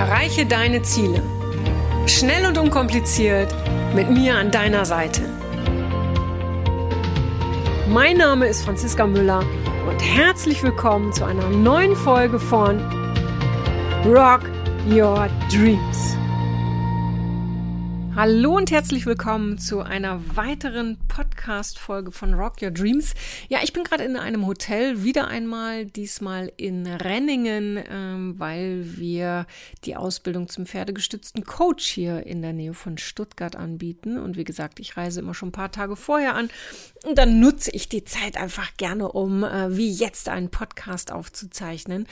Erreiche deine Ziele. Schnell und unkompliziert mit mir an deiner Seite. Mein Name ist Franziska Müller und herzlich willkommen zu einer neuen Folge von Rock Your Dreams. Hallo und herzlich willkommen zu einer weiteren Podcast-Folge von Rock Your Dreams. Ja, ich bin gerade in einem Hotel, wieder einmal, diesmal in Renningen, ähm, weil wir die Ausbildung zum pferdegestützten Coach hier in der Nähe von Stuttgart anbieten. Und wie gesagt, ich reise immer schon ein paar Tage vorher an. Und dann nutze ich die Zeit einfach gerne, um äh, wie jetzt einen Podcast aufzuzeichnen.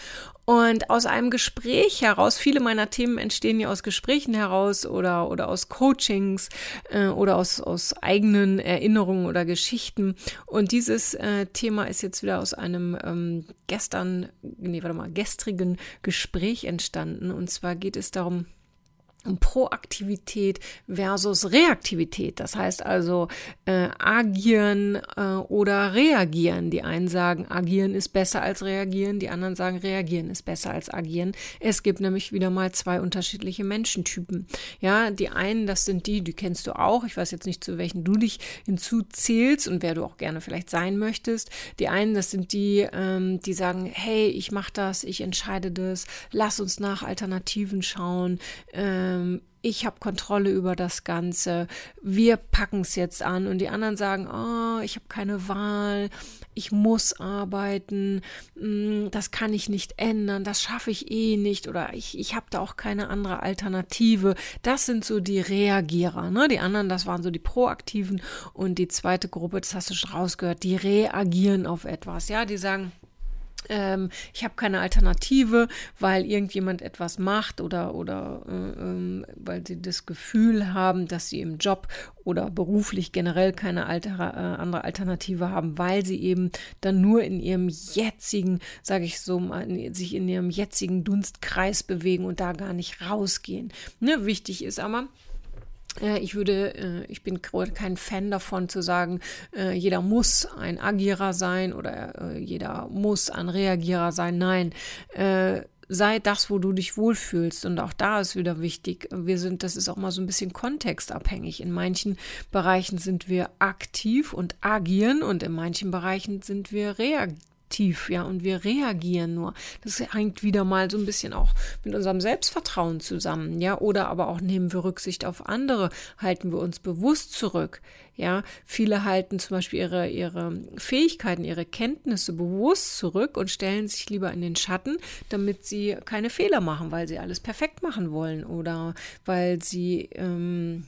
Und aus einem Gespräch heraus, viele meiner Themen entstehen ja aus Gesprächen heraus oder, oder aus Coachings äh, oder aus, aus eigenen Erinnerungen oder Geschichten. Und dieses äh, Thema ist jetzt wieder aus einem ähm, gestern, nee, warte mal, gestrigen Gespräch entstanden. Und zwar geht es darum, Proaktivität versus Reaktivität. Das heißt also äh, agieren äh, oder reagieren. Die einen sagen, agieren ist besser als reagieren, die anderen sagen, reagieren ist besser als agieren. Es gibt nämlich wieder mal zwei unterschiedliche Menschentypen. Ja, die einen, das sind die, die kennst du auch. Ich weiß jetzt nicht, zu welchen du dich hinzuzählst und wer du auch gerne vielleicht sein möchtest. Die einen, das sind die, ähm, die sagen, hey, ich mache das, ich entscheide das, lass uns nach Alternativen schauen. Ähm, ähm, ich habe Kontrolle über das Ganze, wir packen es jetzt an und die anderen sagen, oh, ich habe keine Wahl, ich muss arbeiten, mm, das kann ich nicht ändern, das schaffe ich eh nicht oder ich, ich habe da auch keine andere Alternative. Das sind so die Reagierer. Ne? Die anderen, das waren so die Proaktiven und die zweite Gruppe, das hast du schon rausgehört, die reagieren auf etwas. Ja, die sagen, ähm, ich habe keine Alternative, weil irgendjemand etwas macht oder, oder äh, ähm, weil sie das Gefühl haben, dass sie im Job oder beruflich generell keine alter, äh, andere Alternative haben, weil sie eben dann nur in ihrem jetzigen, sage ich so, in, sich in ihrem jetzigen Dunstkreis bewegen und da gar nicht rausgehen. Ne, wichtig ist aber, ich würde, äh, ich bin kein Fan davon zu sagen, äh, jeder muss ein Agierer sein oder jeder muss ein Reagierer sein. Nein, sei das, wo du dich wohlfühlst. Und auch da ist wieder wichtig, wir sind, das ist auch mal so ein bisschen kontextabhängig. In manchen Bereichen sind wir aktiv und agieren und in manchen Bereichen sind wir reagieren aktiv, ja, und wir reagieren nur. Das hängt wieder mal so ein bisschen auch mit unserem Selbstvertrauen zusammen, ja, oder aber auch nehmen wir Rücksicht auf andere, halten wir uns bewusst zurück, ja. Viele halten zum Beispiel ihre, ihre Fähigkeiten, ihre Kenntnisse bewusst zurück und stellen sich lieber in den Schatten, damit sie keine Fehler machen, weil sie alles perfekt machen wollen oder weil sie, ähm,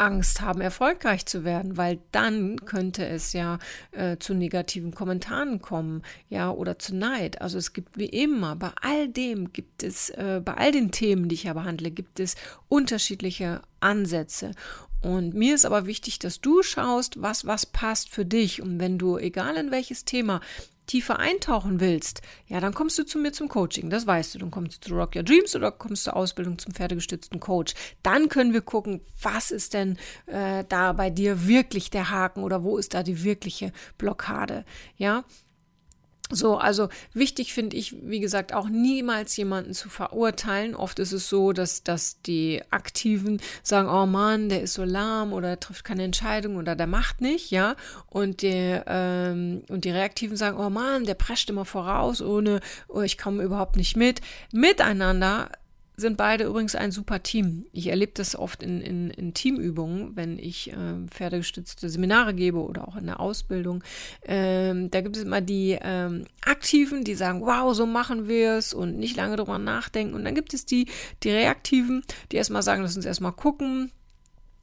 Angst haben, erfolgreich zu werden, weil dann könnte es ja äh, zu negativen Kommentaren kommen, ja, oder zu Neid. Also es gibt wie immer, bei all dem gibt es, äh, bei all den Themen, die ich ja behandle, gibt es unterschiedliche Ansätze. Und mir ist aber wichtig, dass du schaust, was, was passt für dich. Und wenn du, egal in welches Thema, tiefer eintauchen willst, ja, dann kommst du zu mir zum Coaching. Das weißt du. Dann kommst du zu Rock Your Dreams oder kommst zur Ausbildung zum pferdegestützten Coach. Dann können wir gucken, was ist denn äh, da bei dir wirklich der Haken oder wo ist da die wirkliche Blockade. Ja, so, also wichtig finde ich, wie gesagt, auch niemals jemanden zu verurteilen. Oft ist es so, dass, dass die Aktiven sagen, oh Mann, der ist so lahm oder er trifft keine Entscheidung oder der macht nicht, ja. Und die, ähm, und die Reaktiven sagen, oh Mann, der prescht immer voraus, ohne, oh, ich komme überhaupt nicht mit. Miteinander sind beide übrigens ein super Team. Ich erlebe das oft in, in, in Teamübungen, wenn ich äh, pferdegestützte Seminare gebe oder auch in der Ausbildung. Ähm, da gibt es immer die ähm, Aktiven, die sagen, wow, so machen wir es und nicht lange drüber nachdenken. Und dann gibt es die, die Reaktiven, die erstmal sagen, lass uns erstmal gucken,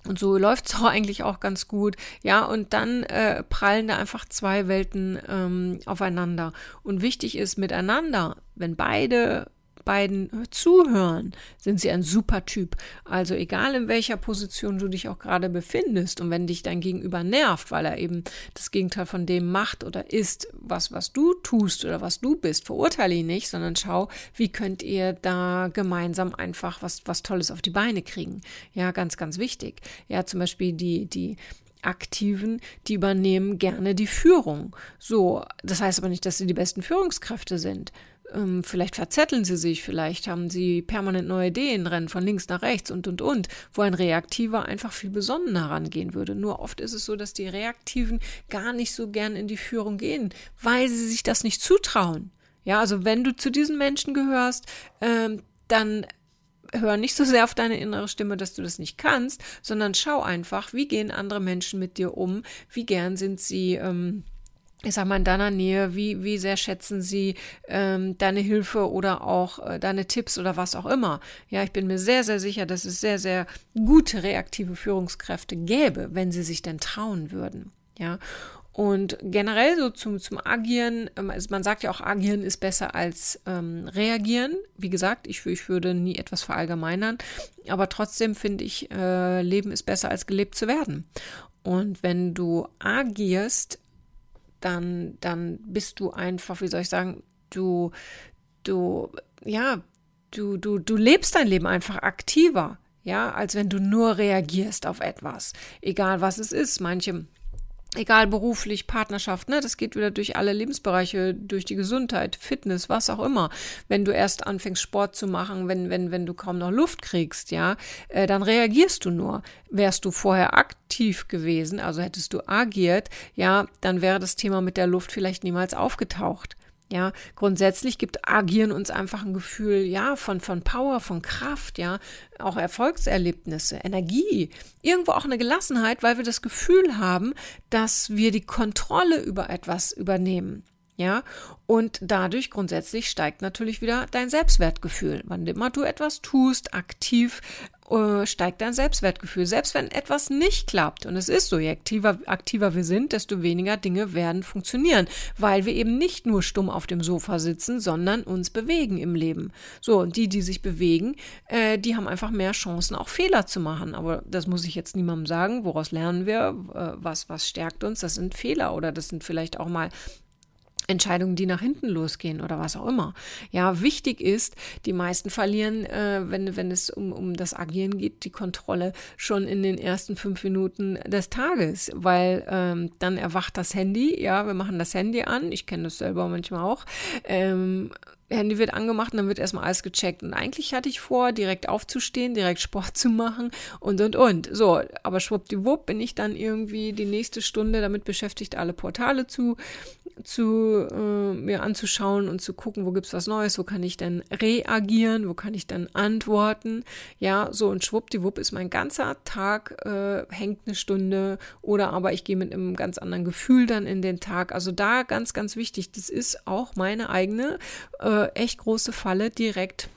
und so läuft es auch eigentlich auch ganz gut. Ja, und dann äh, prallen da einfach zwei Welten ähm, aufeinander. Und wichtig ist miteinander, wenn beide beiden zuhören, sind sie ein super Typ. Also egal in welcher Position du dich auch gerade befindest und wenn dich dein Gegenüber nervt, weil er eben das Gegenteil von dem macht oder ist, was, was du tust oder was du bist, verurteile ihn nicht, sondern schau, wie könnt ihr da gemeinsam einfach was, was Tolles auf die Beine kriegen. Ja, ganz, ganz wichtig. Ja, zum Beispiel die, die, Aktiven, die übernehmen gerne die Führung. So, das heißt aber nicht, dass sie die besten Führungskräfte sind Ähm, vielleicht verzetteln sie sich, vielleicht haben sie permanent neue Ideen, rennen von links nach rechts und, und, und, wo ein Reaktiver einfach viel besonnener rangehen würde. Nur oft ist es so, dass die Reaktiven gar nicht so gern in die Führung gehen, weil sie sich das nicht zutrauen. Ja, also wenn du zu diesen Menschen gehörst, ähm, dann hör nicht so sehr auf deine innere Stimme, dass du das nicht kannst, sondern schau einfach, wie gehen andere Menschen mit dir um, wie gern sind sie. Ähm, ich sag mal, in deiner Nähe, wie, wie sehr schätzen sie ähm, deine Hilfe oder auch äh, deine Tipps oder was auch immer. Ja, ich bin mir sehr, sehr sicher, dass es sehr, sehr gute reaktive Führungskräfte gäbe, wenn sie sich denn trauen würden. Ja, und generell so zum, zum Agieren, ähm, also man sagt ja auch, Agieren ist besser als ähm, Reagieren. Wie gesagt, ich, ich würde nie etwas verallgemeinern, aber trotzdem finde ich, äh, Leben ist besser als gelebt zu werden. Und wenn du agierst, dann, dann bist du einfach, wie soll ich sagen, du, du, ja, du, du, du lebst dein Leben einfach aktiver, ja, als wenn du nur reagierst auf etwas, egal was es ist. Manche egal beruflich, Partnerschaft, ne, das geht wieder durch alle Lebensbereiche, durch die Gesundheit, Fitness, was auch immer. Wenn du erst anfängst Sport zu machen, wenn wenn wenn du kaum noch Luft kriegst, ja, äh, dann reagierst du nur. Wärst du vorher aktiv gewesen, also hättest du agiert, ja, dann wäre das Thema mit der Luft vielleicht niemals aufgetaucht. Ja, grundsätzlich gibt Agieren uns einfach ein Gefühl, ja, von, von Power, von Kraft, ja, auch Erfolgserlebnisse, Energie, irgendwo auch eine Gelassenheit, weil wir das Gefühl haben, dass wir die Kontrolle über etwas übernehmen. Ja, und dadurch grundsätzlich steigt natürlich wieder dein Selbstwertgefühl. Wann immer du etwas tust, aktiv, steigt dein Selbstwertgefühl. Selbst wenn etwas nicht klappt, und es ist so, je aktiver, aktiver wir sind, desto weniger Dinge werden funktionieren, weil wir eben nicht nur stumm auf dem Sofa sitzen, sondern uns bewegen im Leben. So, und die, die sich bewegen, äh, die haben einfach mehr Chancen, auch Fehler zu machen. Aber das muss ich jetzt niemandem sagen. Woraus lernen wir? Äh, was, was stärkt uns? Das sind Fehler oder das sind vielleicht auch mal Entscheidungen, die nach hinten losgehen oder was auch immer. Ja, wichtig ist, die meisten verlieren, äh, wenn, wenn es um, um das Agieren geht, die Kontrolle schon in den ersten fünf Minuten des Tages, weil ähm, dann erwacht das Handy, ja, wir machen das Handy an, ich kenne das selber manchmal auch, ähm, Handy wird angemacht und dann wird erstmal alles gecheckt. Und eigentlich hatte ich vor, direkt aufzustehen, direkt Sport zu machen und und und. So, aber schwuppdiwupp bin ich dann irgendwie die nächste Stunde damit beschäftigt, alle Portale zu, zu äh, mir anzuschauen und zu gucken, wo gibt's was Neues, wo kann ich denn reagieren, wo kann ich dann antworten. Ja, so und schwuppdiwupp ist mein ganzer Tag, äh, hängt eine Stunde oder aber ich gehe mit einem ganz anderen Gefühl dann in den Tag. Also da ganz, ganz wichtig, das ist auch meine eigene äh, äh, echt große Falle, direkt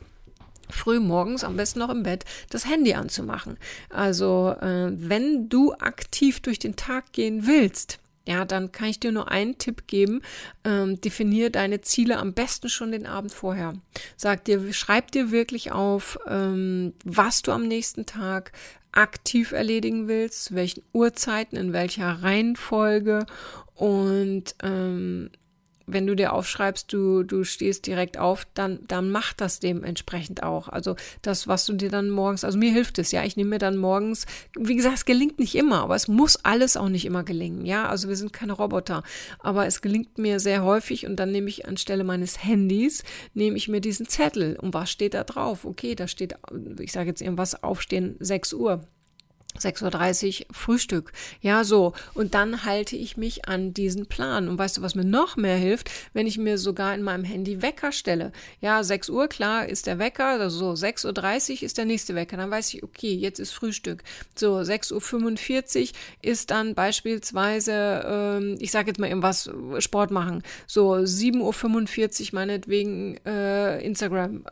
früh morgens, am besten noch im Bett, das Handy anzumachen. Also äh, wenn du aktiv durch den Tag gehen willst, ja, dann kann ich dir nur einen Tipp geben. Ähm, definier deine Ziele am besten schon den Abend vorher. Sag dir, schreib dir wirklich auf, ähm, was du am nächsten Tag aktiv erledigen willst, zu welchen Uhrzeiten, in welcher Reihenfolge und ähm, wenn du dir aufschreibst, du, du stehst direkt auf, dann, dann mach das dementsprechend auch. Also das, was du dir dann morgens, also mir hilft es, ja, ich nehme mir dann morgens, wie gesagt, es gelingt nicht immer, aber es muss alles auch nicht immer gelingen, ja, also wir sind keine Roboter, aber es gelingt mir sehr häufig und dann nehme ich anstelle meines Handys, nehme ich mir diesen Zettel und was steht da drauf? Okay, da steht, ich sage jetzt irgendwas, aufstehen 6 Uhr. 6.30 Uhr Frühstück. Ja, so. Und dann halte ich mich an diesen Plan. Und weißt du, was mir noch mehr hilft? Wenn ich mir sogar in meinem Handy Wecker stelle. Ja, 6 Uhr, klar, ist der Wecker. Also so, 6.30 Uhr ist der nächste Wecker. Dann weiß ich, okay, jetzt ist Frühstück. So, 6.45 Uhr ist dann beispielsweise, ähm, ich sage jetzt mal irgendwas, Sport machen. So, 7.45 Uhr meinetwegen äh, Instagram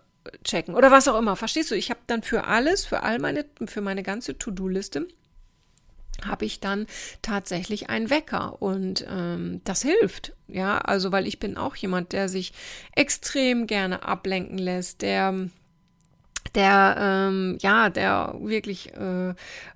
checken oder was auch immer. Verstehst du? Ich habe dann für alles, für all meine, für meine ganze To-Do-Liste habe ich dann tatsächlich einen Wecker und ähm, das hilft, ja, also weil ich bin auch jemand, der sich extrem gerne ablenken lässt, der der ähm, ja, der wirklich äh,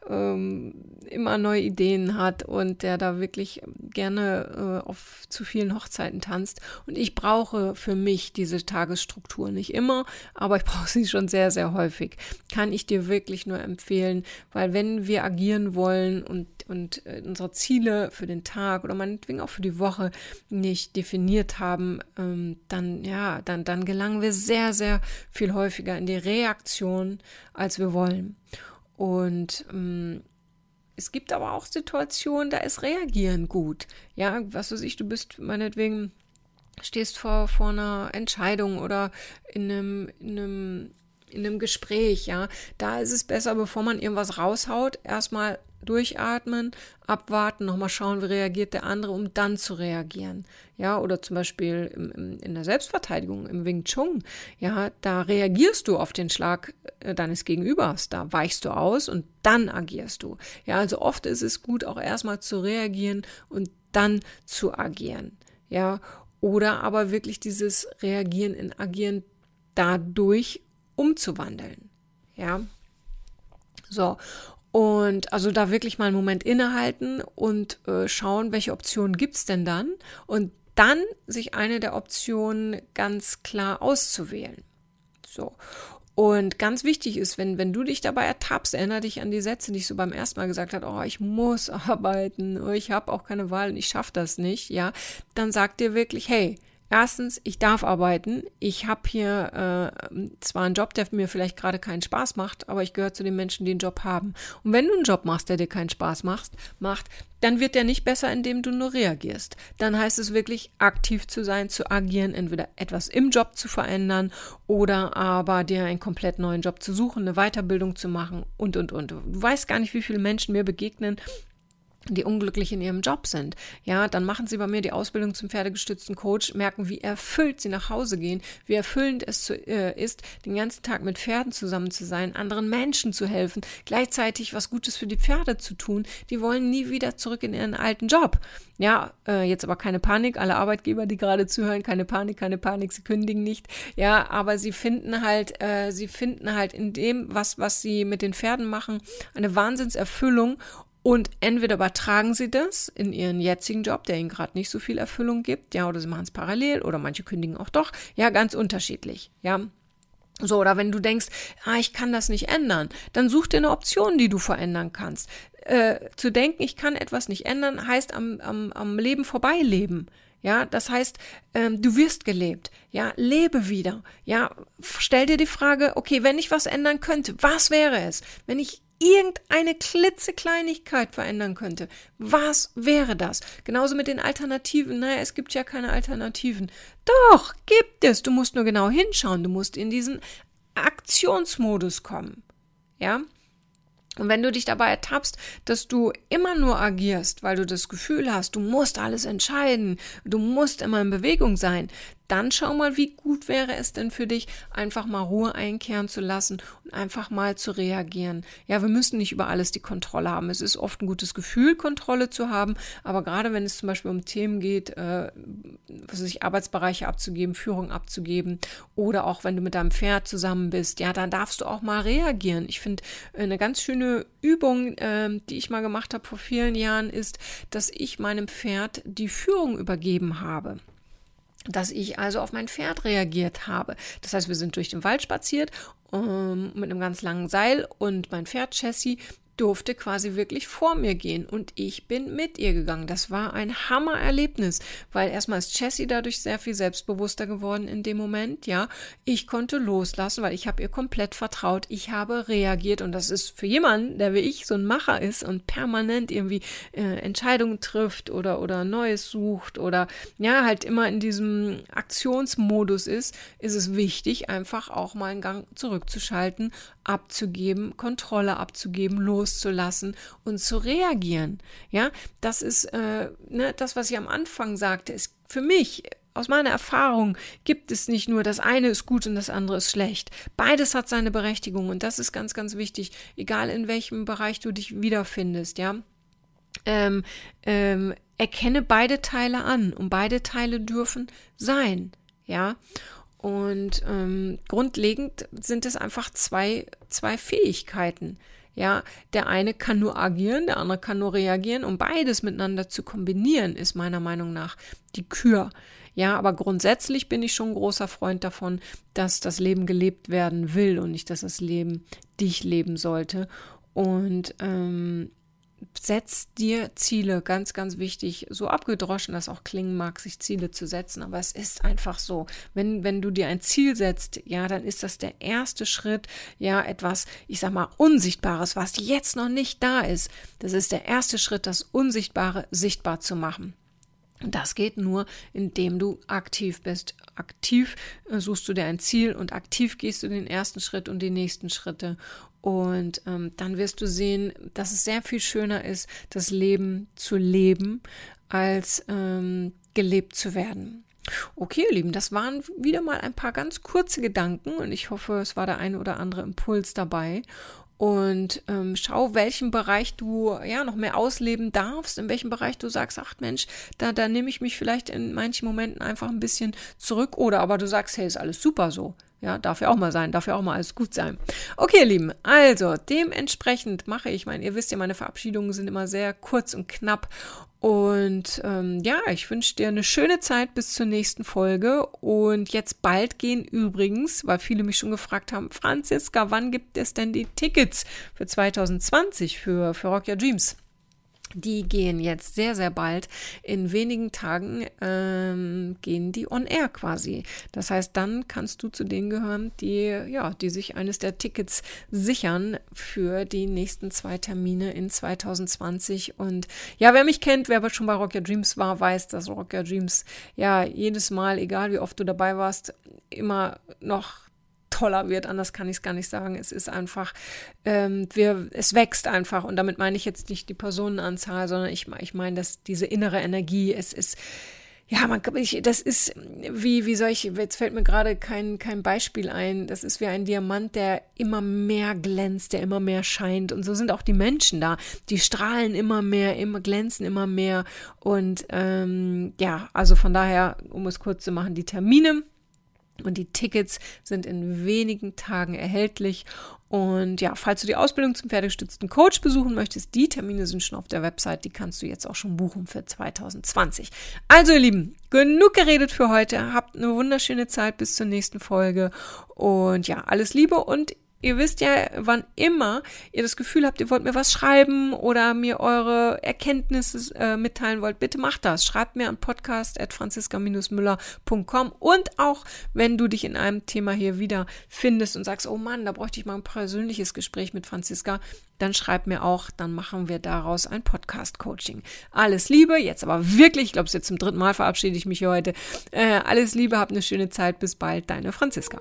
ähm, immer neue Ideen hat und der da wirklich gerne äh, auf zu vielen Hochzeiten tanzt. Und ich brauche für mich diese Tagesstruktur nicht immer, aber ich brauche sie schon sehr, sehr häufig. Kann ich dir wirklich nur empfehlen, weil wenn wir agieren wollen und, und äh, unsere Ziele für den Tag oder meinetwegen auch für die Woche nicht definiert haben, ähm, dann ja, dann, dann gelangen wir sehr, sehr viel häufiger in die Reaktion, als wir wollen. Und ähm, es gibt aber auch Situationen, da ist Reagieren gut. Ja, was weiß ich, du bist meinetwegen, stehst vor, vor einer Entscheidung oder in einem, in einem, in einem Gespräch, ja. Da ist es besser, bevor man irgendwas raushaut, erstmal durchatmen, abwarten, nochmal schauen, wie reagiert der andere, um dann zu reagieren. Ja, oder zum Beispiel im, im, in der Selbstverteidigung, im Wing Chun, ja, da reagierst du auf den Schlag äh, deines Gegenübers, da weichst du aus und dann agierst du. Ja, also oft ist es gut, auch erstmal zu reagieren und dann zu agieren. Ja, oder aber wirklich dieses Reagieren in Agieren dadurch umzuwandeln. Ja, so. Und also da wirklich mal einen Moment innehalten und äh, schauen, welche Optionen gibt's denn dann und dann sich eine der Optionen ganz klar auszuwählen. So. Und ganz wichtig ist, wenn, wenn du dich dabei ertappst, erinnere dich an die Sätze, die ich so beim ersten Mal gesagt habe, oh, ich muss arbeiten, oh, ich habe auch keine Wahl und ich schaffe das nicht, ja, dann sag dir wirklich, hey, Erstens, ich darf arbeiten. Ich habe hier äh, zwar einen Job, der mir vielleicht gerade keinen Spaß macht, aber ich gehöre zu den Menschen, die einen Job haben. Und wenn du einen Job machst, der dir keinen Spaß macht, macht, dann wird der nicht besser, indem du nur reagierst. Dann heißt es wirklich, aktiv zu sein, zu agieren, entweder etwas im Job zu verändern oder aber dir einen komplett neuen Job zu suchen, eine Weiterbildung zu machen und, und, und. Du weißt gar nicht, wie viele Menschen mir begegnen, die unglücklich in ihrem Job sind. Ja, dann machen sie bei mir die Ausbildung zum pferdegestützten Coach, merken, wie erfüllt sie nach Hause gehen, wie erfüllend es zu, äh, ist, den ganzen Tag mit Pferden zusammen zu sein, anderen Menschen zu helfen, gleichzeitig was Gutes für die Pferde zu tun. Die wollen nie wieder zurück in ihren alten Job. Ja, äh, jetzt aber keine Panik, alle Arbeitgeber, die gerade zuhören, keine Panik, keine Panik, sie kündigen nicht. Ja, aber sie finden halt, äh, sie finden halt in dem, was, was sie mit den Pferden machen, eine Wahnsinnserfüllung und entweder übertragen sie das in ihren jetzigen Job, der ihnen gerade nicht so viel Erfüllung gibt, ja, oder sie machen es parallel oder manche kündigen auch doch, ja, ganz unterschiedlich, ja. So, oder wenn du denkst, ah, ich kann das nicht ändern, dann such dir eine Option, die du verändern kannst. Äh, zu denken, ich kann etwas nicht ändern, heißt am, am, am Leben vorbeileben. Ja, das heißt, ähm, du wirst gelebt. Ja, lebe wieder. Ja, stell dir die Frage, okay, wenn ich was ändern könnte, was wäre es? Wenn ich irgendeine klitzekleinigkeit verändern könnte, was wäre das? Genauso mit den Alternativen. Naja, es gibt ja keine Alternativen. Doch, gibt es. Du musst nur genau hinschauen. Du musst in diesen Aktionsmodus kommen. Ja? Und wenn du dich dabei ertappst, dass du immer nur agierst, weil du das Gefühl hast, du musst alles entscheiden, du musst immer in Bewegung sein, dann schau mal, wie gut wäre es denn für dich, einfach mal Ruhe einkehren zu lassen und einfach mal zu reagieren. Ja, wir müssen nicht über alles die Kontrolle haben. Es ist oft ein gutes Gefühl, Kontrolle zu haben, aber gerade wenn es zum Beispiel um Themen geht, äh, was ich, Arbeitsbereiche abzugeben, Führung abzugeben oder auch wenn du mit deinem Pferd zusammen bist, ja, dann darfst du auch mal reagieren. Ich finde, eine ganz schöne Übung, äh, die ich mal gemacht habe vor vielen Jahren, ist, dass ich meinem Pferd die Führung übergeben habe dass ich also auf mein Pferd reagiert habe. Das heißt, wir sind durch den Wald spaziert ähm, mit einem ganz langen Seil und mein Pferd Chassis durfte quasi wirklich vor mir gehen und ich bin mit ihr gegangen. Das war ein Hammererlebnis, weil erstmal ist Jessie dadurch sehr viel selbstbewusster geworden in dem Moment, ja. Ich konnte loslassen, weil ich habe ihr komplett vertraut. Ich habe reagiert und das ist für jemanden, der wie ich so ein Macher ist und permanent irgendwie äh, Entscheidungen trifft oder oder Neues sucht oder ja, halt immer in diesem Aktionsmodus ist, ist es wichtig einfach auch mal einen Gang zurückzuschalten, abzugeben, Kontrolle abzugeben, loszulassen und zu reagieren. Ja, das ist äh, ne, das, was ich am Anfang sagte, ist für mich aus meiner Erfahrung gibt es nicht nur das eine ist gut und das andere ist schlecht. Beides hat seine Berechtigung und das ist ganz, ganz wichtig, egal in welchem Bereich du dich wiederfindest, ja. Ähm, ähm, erkenne beide Teile an und beide Teile dürfen sein, ja. Und ähm, grundlegend sind es einfach zwei, zwei Fähigkeiten. Ja, der eine kann nur agieren, der andere kann nur reagieren und beides miteinander zu kombinieren ist meiner Meinung nach die Kür. Ja, aber grundsätzlich bin ich schon ein großer Freund davon, dass das Leben gelebt werden will und nicht, dass das Leben dich leben sollte. Und ähm, setz dir Ziele, ganz, ganz wichtig, so abgedroschen das auch klingen mag, sich Ziele zu setzen, aber es ist einfach so. Wenn, wenn du dir ein Ziel setzt, ja, dann ist das der erste Schritt, ja, etwas, ich sag mal, Unsichtbares, was jetzt noch nicht da ist. Das ist der erste Schritt, das Unsichtbare sichtbar zu machen. Und das geht nur, indem du aktiv bist. Aktiv äh, suchst du dir ein Ziel und aktiv gehst du den ersten Schritt und die nächsten Schritte. Und ähm, dann wirst du sehen, dass es sehr viel schöner ist, das Leben zu leben, als ähm, gelebt zu werden. Okay, ihr Lieben, das waren wieder mal ein paar ganz kurze Gedanken und ich hoffe, es war der eine oder andere Impuls dabei und ähm, schau, welchen Bereich du ja noch mehr ausleben darfst, in welchem Bereich du sagst, ach Mensch, da, da nehme ich mich vielleicht in manchen Momenten einfach ein bisschen zurück oder aber du sagst, hey, ist alles super so. Ja, darf ja auch mal sein, darf ja auch mal alles gut sein. Okay, ihr Lieben, also dementsprechend mache ich, mein, ihr wisst ja, meine Verabschiedungen sind immer sehr kurz und knapp. Und ähm, ja, ich wünsche dir eine schöne Zeit bis zur nächsten Folge. Und jetzt bald gehen übrigens, weil viele mich schon gefragt haben, Franziska, wann gibt es denn die Tickets für 2020 für, für Rock Your Dreams? Die gehen jetzt sehr, sehr bald. In wenigen Tagen ähm, gehen die on air quasi. Das heißt, dann kannst du zu denen gehören, die, ja, die sich eines der Tickets sichern für die nächsten zwei Termine in 2020. Und ja, wer mich kennt, wer aber schon bei Rock Your Dreams war, weiß, dass Rock Your Dreams ja jedes Mal, egal wie oft du dabei warst, immer noch toller wird. Anders kann ich es gar nicht sagen. Es ist einfach, ähm, wir, es wächst einfach. Und damit meine ich jetzt nicht die Personenanzahl, sondern ich, ich meine, dass diese innere Energie, es ist, ja, man, ich, das ist wie, wie soll ich, jetzt fällt mir gerade kein, kein Beispiel ein. Das ist wie ein Diamant, der immer mehr glänzt, der immer mehr scheint. Und so sind auch die Menschen da. Die strahlen immer mehr, immer glänzen immer mehr. Und ähm, ja, also von daher, um es kurz zu machen, die Termine und die Tickets sind in wenigen Tagen erhältlich. Und ja, falls du die Ausbildung zum pferdegestützten Coach besuchen möchtest, die Termine sind schon auf der Website, die kannst du jetzt auch schon buchen für 2020. Also ihr Lieben, genug geredet für heute. Habt eine wunderschöne Zeit bis zur nächsten Folge. Und ja, alles Liebe und Ihr wisst ja, wann immer ihr das Gefühl habt, ihr wollt mir was schreiben oder mir eure Erkenntnisse äh, mitteilen wollt, bitte macht das. Schreibt mir an podcast.franziska-müller.com und auch, wenn du dich in einem Thema hier wieder findest und sagst, oh Mann, da bräuchte ich mal ein persönliches Gespräch mit Franziska, dann schreib mir auch, dann machen wir daraus ein Podcast-Coaching. Alles Liebe, jetzt aber wirklich, ich glaube, jetzt zum dritten Mal verabschiede ich mich heute. Äh, alles Liebe, habt eine schöne Zeit, bis bald, deine Franziska.